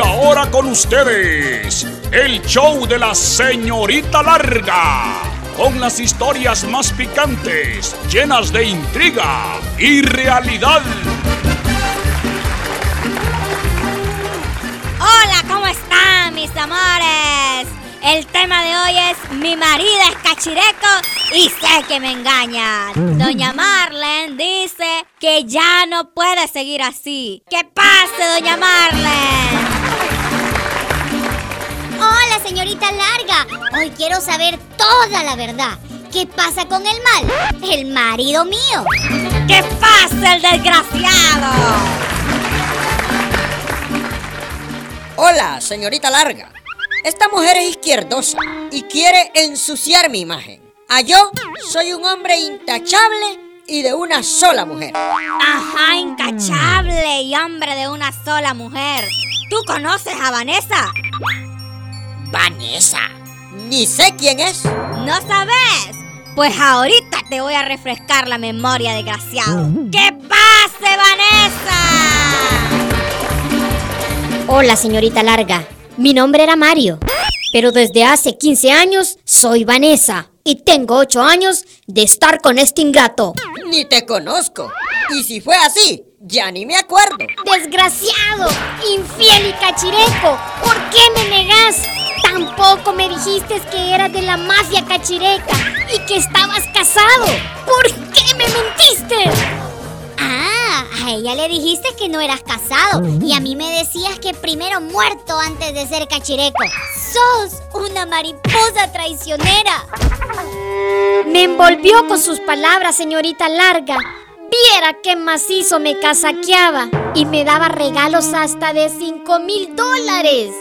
Ahora con ustedes, el show de la señorita larga, con las historias más picantes, llenas de intriga y realidad. Hola, ¿cómo están mis amores? El tema de hoy es Mi marido es cachireco y sé que me engañan. Doña Marlen dice que ya no puede seguir así. ¿Qué pase, doña Marlen? Hola, señorita Larga. Hoy quiero saber toda la verdad. ¿Qué pasa con el mal? El marido mío. ¡Que pase el desgraciado! Hola, señorita Larga. Esta mujer es izquierdosa y quiere ensuciar mi imagen. A yo soy un hombre intachable y de una sola mujer. Ajá, incachable y hombre de una sola mujer. ¿Tú conoces a Vanessa? Vanessa. Ni sé quién es. ¿No sabes? Pues ahorita te voy a refrescar la memoria, desgraciado. ¡Que pase, Vanessa! Hola, señorita Larga. Mi nombre era Mario, pero desde hace 15 años soy Vanessa y tengo 8 años de estar con este ingrato. Ni te conozco. Y si fue así, ya ni me acuerdo. Desgraciado, infiel y cachireco, ¿por qué me negas? Tampoco me dijiste que eras de la mafia cachireca y que estabas casado. ¿Por qué me mentiste? Ah, a ella le dijiste que no eras casado y a mí me decías que primero muerto antes de ser cachireco. ¡Sos una mariposa traicionera! Me envolvió con sus palabras, señorita Larga. Viera qué macizo me casaqueaba y me daba regalos hasta de 5 mil dólares.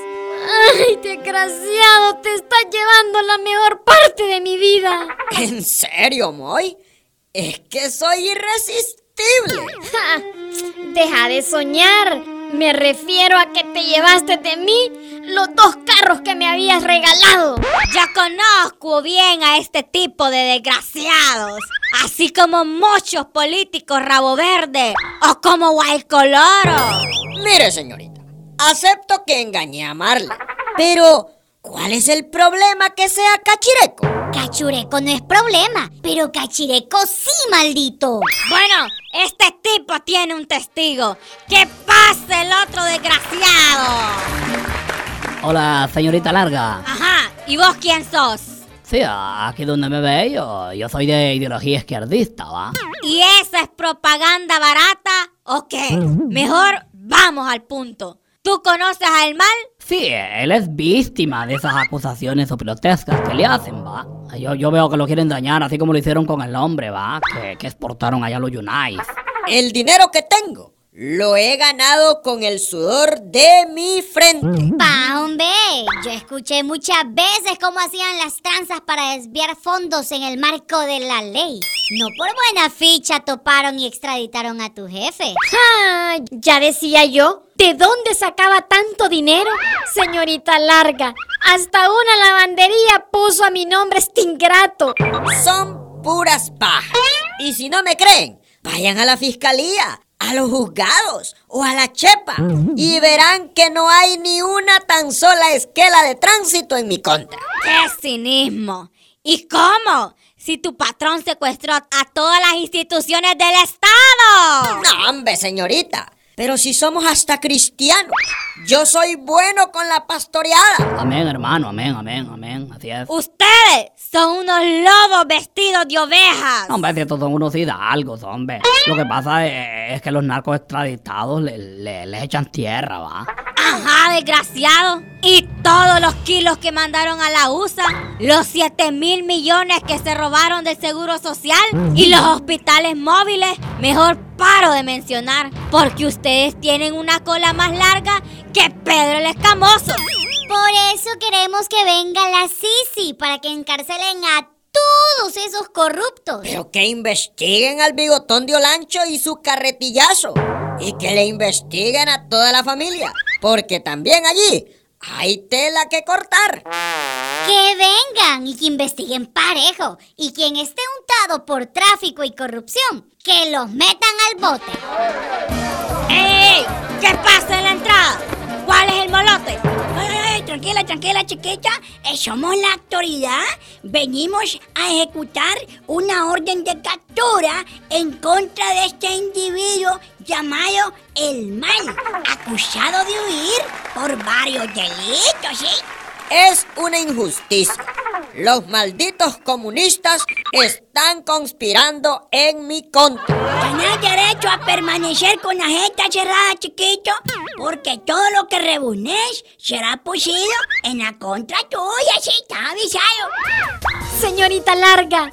¡Ay, desgraciado! Te estás llevando la mejor parte de mi vida. ¿En serio, Moy? Es que soy irresistible. Ja, deja de soñar. Me refiero a que te llevaste de mí los dos carros que me habías regalado. Ya conozco bien a este tipo de desgraciados. Así como muchos políticos rabo verde o como Guaycoloro. Mire, señorita, acepto que engañé a Marla, pero ¿cuál es el problema que sea cachireco? Cachureco no es problema, pero cachireco sí, maldito. Bueno, este tipo tiene un testigo. ¡Que pase el otro desgraciado! Hola, señorita Larga. Ajá, ¿y vos quién sos? Sí, aquí donde me ve yo, yo soy de ideología izquierdista, ¿va? ¿Y esa es propaganda barata o qué? Mejor vamos al punto. ¿Tú conoces al mal? Sí, él es víctima de esas acusaciones o protestas que le hacen, ¿va? Yo, yo veo que lo quieren dañar, así como lo hicieron con el hombre, ¿va? Que, que exportaron allá los Unites. El dinero que tengo lo he ganado con el sudor de mi frente. Pa, hombre, yo escuché muchas veces cómo hacían las tranzas para desviar fondos en el marco de la ley. No por buena ficha toparon y extraditaron a tu jefe. Ah, ya decía yo, ¿de dónde sacaba tanto dinero? Señorita Larga, hasta una lavandería puso a mi nombre este ingrato. Son puras pajas. Y si no me creen, vayan a la fiscalía, a los juzgados o a la chepa y verán que no hay ni una tan sola esquela de tránsito en mi contra. ¡Qué cinismo! ¿Y cómo? Si tu patrón secuestró a todas las instituciones del Estado. No, hombre, señorita. Pero si somos hasta cristianos, yo soy bueno con la pastoreada. Amén, hermano, amén, amén, amén. Así es. Ustedes son unos lobos vestidos de ovejas. Hombre, si estos son unos hidalgos, hombre. Lo que pasa es, es que los narcos extraditados le, le- les echan tierra, ¿va? Ajá, desgraciado. Y todos los kilos que mandaron a la USA, los 7 mil millones que se robaron del Seguro Social y los hospitales móviles, mejor paro de mencionar, porque ustedes tienen una cola más larga que Pedro el Escamoso. Por eso queremos que venga la Sisi para que encarcelen a todos esos corruptos. Pero que investiguen al bigotón de Olancho y su carretillazo. Y que le investiguen a toda la familia. Porque también allí hay tela que cortar. Que vengan y que investiguen parejo. Y quien esté untado por tráfico y corrupción, que los metan al bote. ¡Ey! ¿Qué chiquita. Eh, somos la autoridad. Venimos a ejecutar una orden de captura en contra de este individuo llamado El Mal, acusado de huir por varios delitos, ¿sí? Es una injusticia. Los malditos comunistas están conspirando en mi contra. Tienes derecho a permanecer con la jeta cerrada, chiquito, porque todo lo que rebunes será posible en la contra tuya, ¿sí? Está avisado. Señorita Larga,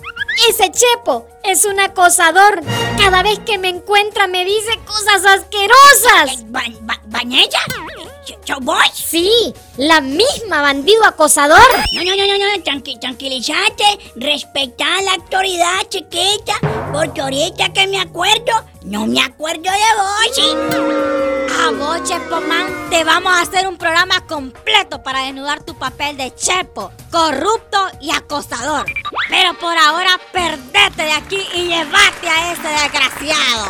ese Chepo es un acosador. Cada vez que me encuentra me dice cosas asquerosas. ¿Va- va- ¿Vanessa? ¿Yo vos? Sí, la misma bandido acosador. No, no, no, no, no, tranqui- tranquilízate, respetá la autoridad, chiquita, porque ahorita que me acuerdo, no me acuerdo de vos, ¿sí? A vos, Chepo Man, te vamos a hacer un programa completo para desnudar tu papel de Chepo, corrupto y acosador. Pero por ahora, perdete de aquí y llevate a ese desgraciado.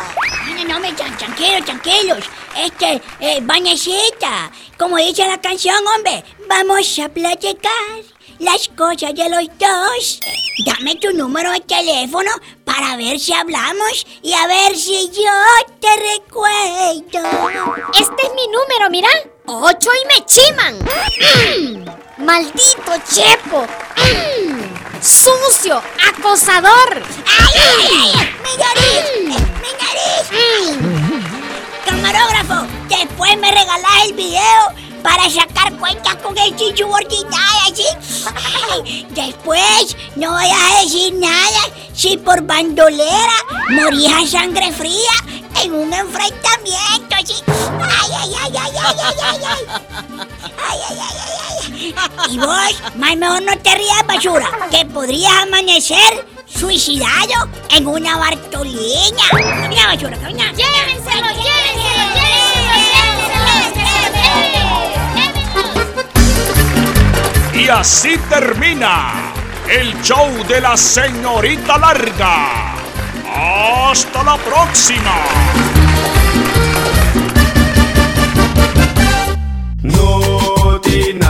No, no, me, tran- tranquilos, tranquilos. Este, eh, como dice la canción, hombre, vamos a platicar las cosas de los dos. Dame tu número de teléfono para ver si hablamos y a ver si yo te recuerdo. Este es mi número, mira. Ocho y me chiman. Mm, Maldito Chepo. Mm, Sucio, acosador. ¡Ay, ay, ay! ¡Mi nariz! ¡Mi nariz! Camarógrafo, después me regalás el video para sacar cuentas con el gorditay, ¿sí? Después no vayas a decir nada si por bandolera morís a sangre fría en un enfrentamiento, ¿sí? ¡Ay, ay, ay, ay, ay, ay, ay! ay. Ay, ay, ay, ay. Y vos, más mejor no te rías, basura, que podrías amanecer suicidado en una Bartolina. Camina, basura, camina. Llévenselo, llévenselo, Y así termina el show de la señorita larga. Hasta la próxima. No tiene